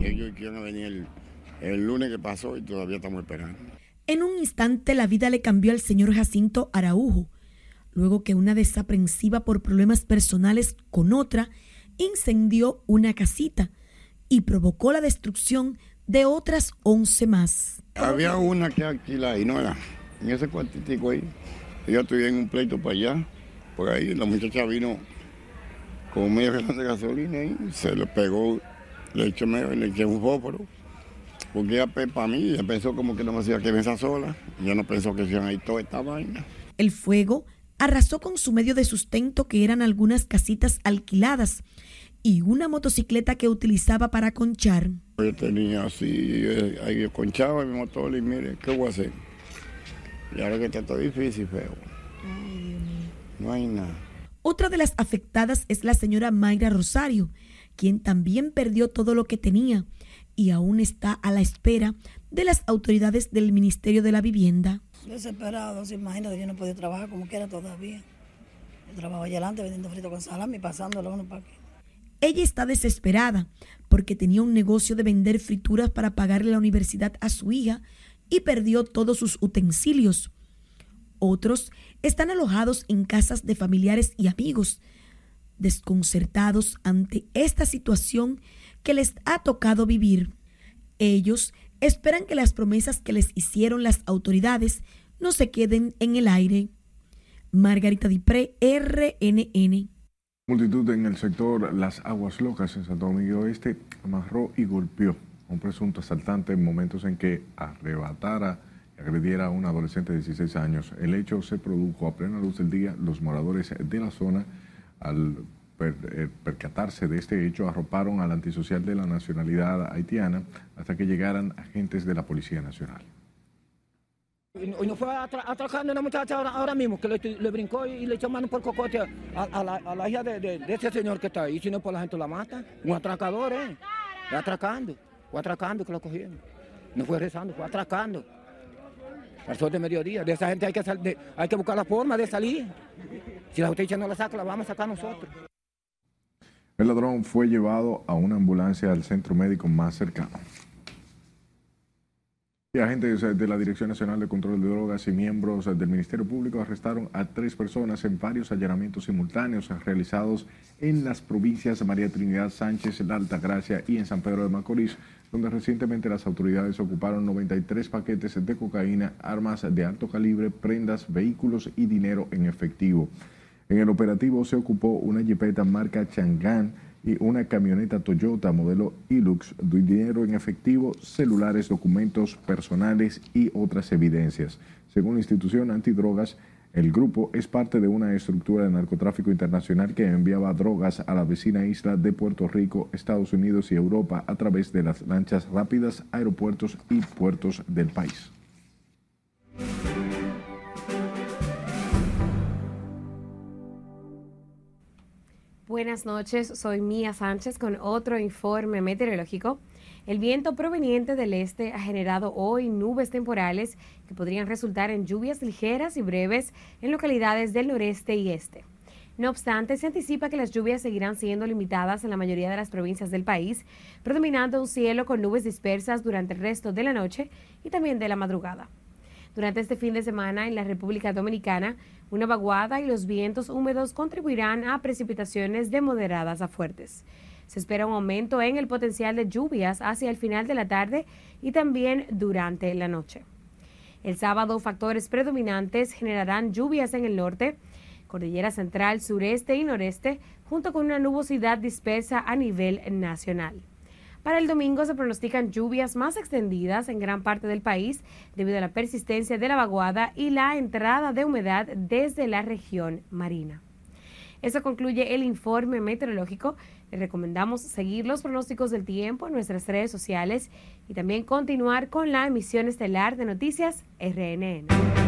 Ellos quieren venir el, el lunes que pasó y todavía estamos esperando. En un instante la vida le cambió al señor Jacinto Araujo, luego que una desaprensiva por problemas personales con otra incendió una casita y provocó la destrucción de otras 11 más. Había una que alquila y no era en ese cuartitico ahí. Yo estoy en un pleito para allá, por ahí la muchacha vino con medio galón de gasolina y se le pegó, le eché, medio, le eché un fósforo. Porque ella, para mí, ella pensó como que no me hacía que mesa sola. Yo no pensó que iban ahí toda esta vaina. El fuego arrasó con su medio de sustento que eran algunas casitas alquiladas y una motocicleta que utilizaba para conchar. Yo tenía así, ahí conchaba mi motor y mire, ¿qué voy a hacer? Y ahora que está todo difícil, feo. No hay nada. Otra de las afectadas es la señora Mayra Rosario, quien también perdió todo lo que tenía y aún está a la espera de las autoridades del Ministerio de la Vivienda. Desesperado, se imagina que yo no podía trabajar como quiera todavía. Yo trabajo allá adelante vendiendo frito con salami, pasándolo uno para Ella está desesperada porque tenía un negocio de vender frituras para pagarle la universidad a su hija y perdió todos sus utensilios. Otros están alojados en casas de familiares y amigos, desconcertados ante esta situación que les ha tocado vivir. Ellos esperan que las promesas que les hicieron las autoridades no se queden en el aire. Margarita Dipré, RNN. Multitud en el sector Las Aguas Locas en Santo Domingo Oeste amarró y golpeó un presunto asaltante en momentos en que arrebatara y agrediera a un adolescente de 16 años. El hecho se produjo a plena luz del día. Los moradores de la zona, al eh, percatarse de este hecho, arroparon al antisocial de la nacionalidad haitiana hasta que llegaran agentes de la Policía Nacional. Hoy nos fue atracando una muchacha ahora, mismo, que le, brincó y, le echó mano por cocote a, la, hija de, ese señor que está ahí. Si no, por la gente la mata. Un atracador, ¿eh? Atracando, fue atracando que lo cogieron. No fue rezando, fue atracando. Al sol de mediodía. De esa gente hay que, hay que buscar la forma de salir. Si la justicia no la saca, la vamos a sacar nosotros. El ladrón fue llevado a una ambulancia al centro médico más cercano. Agentes de la Dirección Nacional de Control de Drogas y miembros del Ministerio Público arrestaron a tres personas en varios allanamientos simultáneos realizados en las provincias de María Trinidad Sánchez, La Alta Gracia y en San Pedro de Macorís, donde recientemente las autoridades ocuparon 93 paquetes de cocaína, armas de alto calibre, prendas, vehículos y dinero en efectivo. En el operativo se ocupó una jipeta marca Chang'an y una camioneta Toyota modelo Hilux, dinero en efectivo, celulares, documentos personales y otras evidencias. Según la institución antidrogas, el grupo es parte de una estructura de narcotráfico internacional que enviaba drogas a la vecina isla de Puerto Rico, Estados Unidos y Europa a través de las lanchas rápidas, aeropuertos y puertos del país. Buenas noches, soy Mía Sánchez con otro informe meteorológico. El viento proveniente del este ha generado hoy nubes temporales que podrían resultar en lluvias ligeras y breves en localidades del noreste y este. No obstante, se anticipa que las lluvias seguirán siendo limitadas en la mayoría de las provincias del país, predominando un cielo con nubes dispersas durante el resto de la noche y también de la madrugada. Durante este fin de semana en la República Dominicana, una vaguada y los vientos húmedos contribuirán a precipitaciones de moderadas a fuertes. Se espera un aumento en el potencial de lluvias hacia el final de la tarde y también durante la noche. El sábado, factores predominantes generarán lluvias en el norte, cordillera central, sureste y noreste, junto con una nubosidad dispersa a nivel nacional. Para el domingo se pronostican lluvias más extendidas en gran parte del país debido a la persistencia de la vaguada y la entrada de humedad desde la región marina. Eso concluye el informe meteorológico. Le recomendamos seguir los pronósticos del tiempo en nuestras redes sociales y también continuar con la emisión estelar de noticias RNN.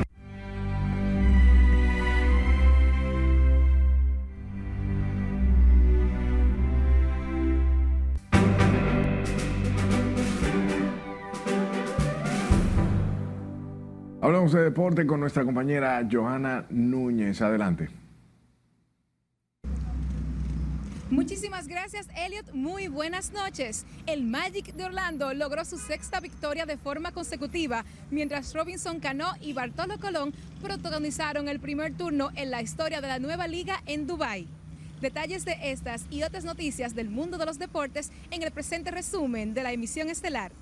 De deporte con nuestra compañera Johanna Núñez. Adelante. Muchísimas gracias, Elliot. Muy buenas noches. El Magic de Orlando logró su sexta victoria de forma consecutiva, mientras Robinson Cano y Bartolo Colón protagonizaron el primer turno en la historia de la nueva liga en Dubái. Detalles de estas y otras noticias del mundo de los deportes en el presente resumen de la emisión estelar.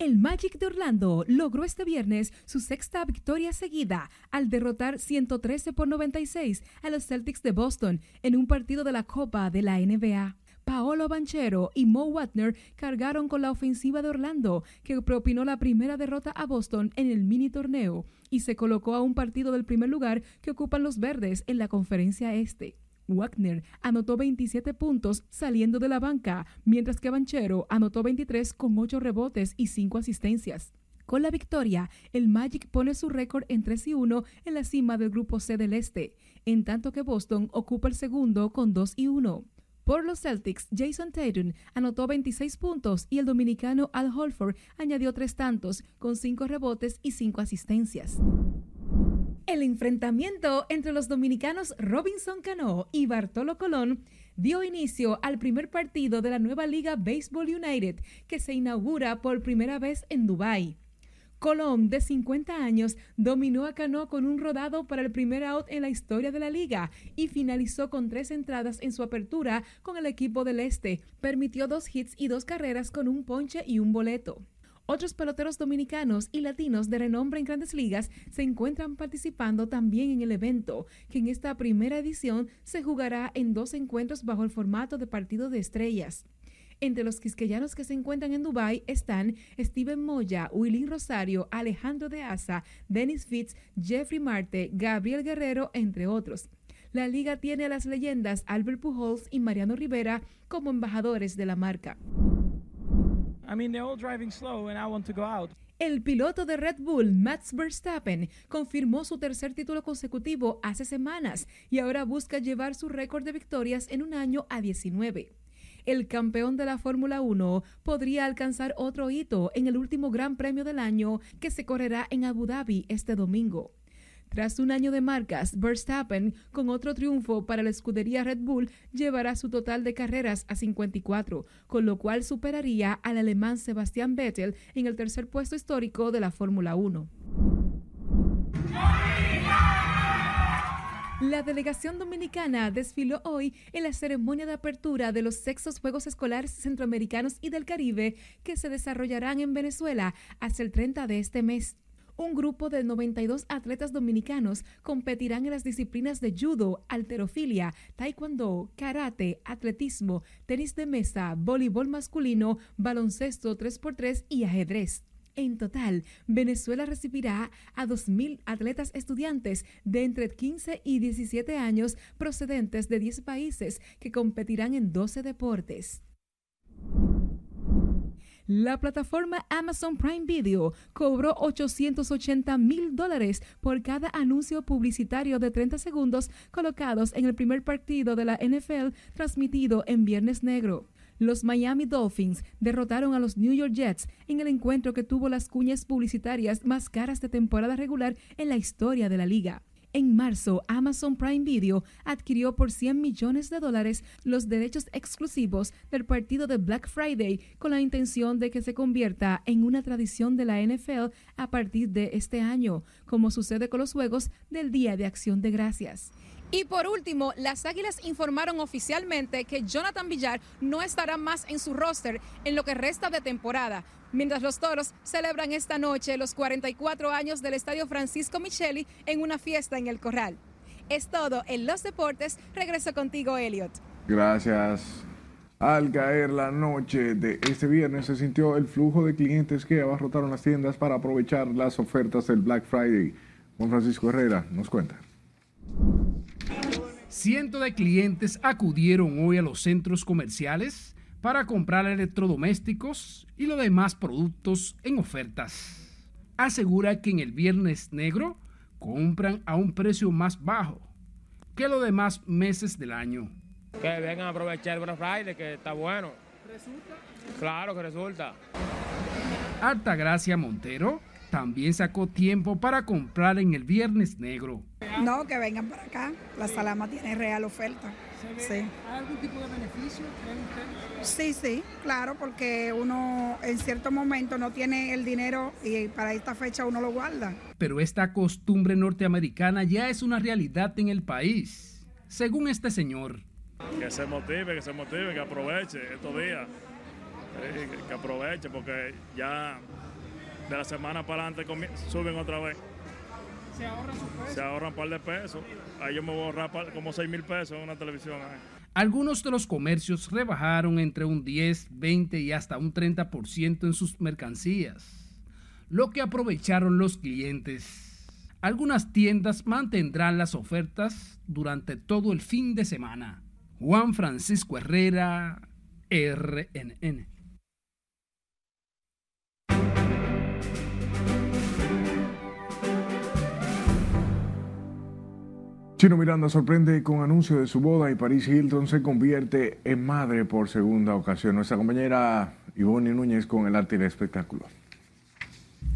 El Magic de Orlando logró este viernes su sexta victoria seguida al derrotar 113 por 96 a los Celtics de Boston en un partido de la Copa de la NBA. Paolo Banchero y Mo Watner cargaron con la ofensiva de Orlando, que propinó la primera derrota a Boston en el mini torneo y se colocó a un partido del primer lugar que ocupan los verdes en la conferencia este. Wagner anotó 27 puntos saliendo de la banca, mientras que Banchero anotó 23 con 8 rebotes y 5 asistencias. Con la victoria, el Magic pone su récord en 3 y 1 en la cima del grupo C del Este, en tanto que Boston ocupa el segundo con 2 y 1. Por los Celtics, Jason Tatum anotó 26 puntos y el dominicano Al Holford añadió 3 tantos, con 5 rebotes y 5 asistencias. El enfrentamiento entre los dominicanos Robinson Cano y Bartolo Colón dio inicio al primer partido de la nueva Liga Baseball United que se inaugura por primera vez en Dubái. Colón, de 50 años, dominó a Cano con un rodado para el primer out en la historia de la liga y finalizó con tres entradas en su apertura con el equipo del Este. Permitió dos hits y dos carreras con un ponche y un boleto. Otros peloteros dominicanos y latinos de renombre en grandes ligas se encuentran participando también en el evento, que en esta primera edición se jugará en dos encuentros bajo el formato de partido de estrellas. Entre los quisqueyanos que se encuentran en Dubái están Steven Moya, Willín Rosario, Alejandro de Asa, Dennis Fitz, Jeffrey Marte, Gabriel Guerrero, entre otros. La liga tiene a las leyendas Albert Pujols y Mariano Rivera como embajadores de la marca. El piloto de Red Bull, Max Verstappen, confirmó su tercer título consecutivo hace semanas y ahora busca llevar su récord de victorias en un año a 19 el campeón de la Fórmula 1 podría alcanzar otro hito en el último Gran Premio del año que se correrá en Abu Dhabi este domingo. Tras un año de marcas, Verstappen, con otro triunfo para la escudería Red Bull, llevará su total de carreras a 54, con lo cual superaría al alemán Sebastian Vettel en el tercer puesto histórico de la Fórmula 1. La delegación dominicana desfiló hoy en la ceremonia de apertura de los sextos Juegos Escolares Centroamericanos y del Caribe que se desarrollarán en Venezuela hasta el 30 de este mes. Un grupo de 92 atletas dominicanos competirán en las disciplinas de judo, alterofilia, taekwondo, karate, atletismo, tenis de mesa, voleibol masculino, baloncesto 3x3 y ajedrez. En total, Venezuela recibirá a 2.000 atletas estudiantes de entre 15 y 17 años procedentes de 10 países que competirán en 12 deportes. La plataforma Amazon Prime Video cobró 880 mil dólares por cada anuncio publicitario de 30 segundos colocados en el primer partido de la NFL transmitido en Viernes Negro. Los Miami Dolphins derrotaron a los New York Jets en el encuentro que tuvo las cuñas publicitarias más caras de temporada regular en la historia de la liga. En marzo, Amazon Prime Video adquirió por 100 millones de dólares los derechos exclusivos del partido de Black Friday con la intención de que se convierta en una tradición de la NFL a partir de este año, como sucede con los juegos del Día de Acción de Gracias. Y por último, las Águilas informaron oficialmente que Jonathan Villar no estará más en su roster en lo que resta de temporada, mientras los Toros celebran esta noche los 44 años del Estadio Francisco Micheli en una fiesta en el Corral. Es todo en los deportes. Regreso contigo, Elliot. Gracias. Al caer la noche de este viernes se sintió el flujo de clientes que abarrotaron las tiendas para aprovechar las ofertas del Black Friday. Juan Francisco Herrera nos cuenta. Cientos de clientes acudieron hoy a los centros comerciales para comprar electrodomésticos y los demás productos en ofertas. Asegura que en el Viernes Negro compran a un precio más bajo que los demás meses del año. Que vengan a aprovechar el Black Friday, que está bueno. ¿Resulta? Claro que resulta. Altagracia Montero también sacó tiempo para comprar en el Viernes Negro. No, que vengan para acá. La Salama tiene real oferta. Sí. ¿Hay algún tipo de beneficio? Sí, sí, claro, porque uno en cierto momento no tiene el dinero y para esta fecha uno lo guarda. Pero esta costumbre norteamericana ya es una realidad en el país, según este señor. Que se motive, que se motive, que aproveche estos días. que aproveche porque ya de la semana para adelante suben otra vez. ¿Se ahorran sus pesos? Se ahorran un par de pesos. Ahí yo me voy a ahorrar como 6 mil pesos en una televisión. Algunos de los comercios rebajaron entre un 10, 20 y hasta un 30% en sus mercancías, lo que aprovecharon los clientes. Algunas tiendas mantendrán las ofertas durante todo el fin de semana. Juan Francisco Herrera, RNN. Chino Miranda sorprende con anuncio de su boda y Paris Hilton se convierte en madre por segunda ocasión. Nuestra compañera Ivonne Núñez con el arte y el espectáculo.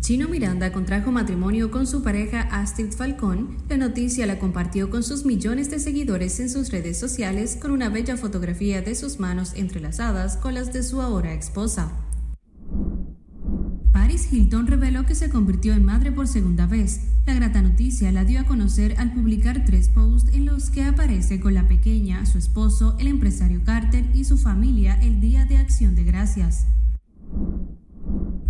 Chino Miranda contrajo matrimonio con su pareja Astrid Falcón. La noticia la compartió con sus millones de seguidores en sus redes sociales con una bella fotografía de sus manos entrelazadas con las de su ahora esposa. Paris Hilton reveló que se convirtió en madre por segunda vez. La grata noticia la dio a conocer al publicar tres posts en los que aparece con la pequeña, su esposo, el empresario Carter y su familia el Día de Acción de Gracias.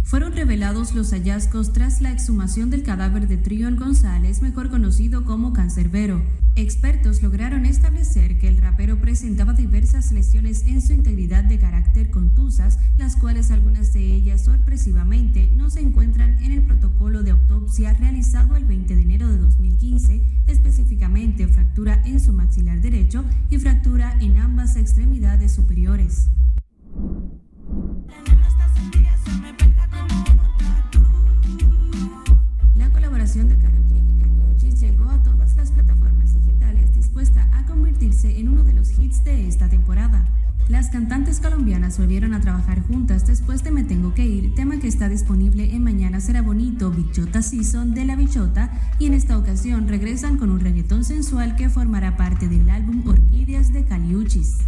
Fueron revelados los hallazgos tras la exhumación del cadáver de Trion González, mejor conocido como Cancerbero. Expertos lograron establecer que el rapero presentaba diversas lesiones en su integridad de carácter contusas, las cuales algunas de ellas sorpresivamente no se encuentran en el protocolo de autopsia realizado el 20 de enero de 2015, específicamente fractura en su maxilar derecho y fractura en ambas extremidades superiores. La colaboración de West llegó a todas las plataformas digitales dispuesta a convertirse en uno de los hits de esta temporada. Las cantantes colombianas volvieron a trabajar juntas después de Me Tengo que Ir, tema que está disponible en Mañana Será Bonito, Bichota Season de La Bichota, y en esta ocasión regresan con un reggaetón sensual que formará parte del álbum Orquídeas de Caliuchis.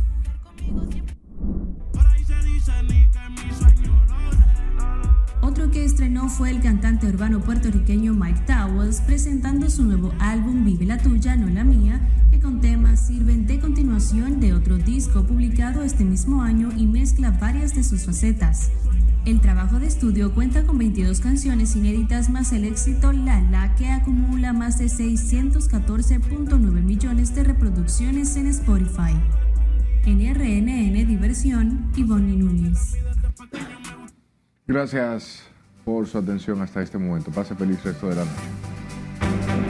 Otro que estrenó fue el cantante urbano puertorriqueño Mike Towers presentando su nuevo álbum Vive la tuya, no la mía, que con temas sirven de continuación de otro disco publicado este mismo año y mezcla varias de sus facetas. El trabajo de estudio cuenta con 22 canciones inéditas más el éxito La La que acumula más de 614.9 millones de reproducciones en Spotify. En RNN Diversión, Ivonne Núñez. Gracias por su atención hasta este momento. Pase feliz resto de la noche.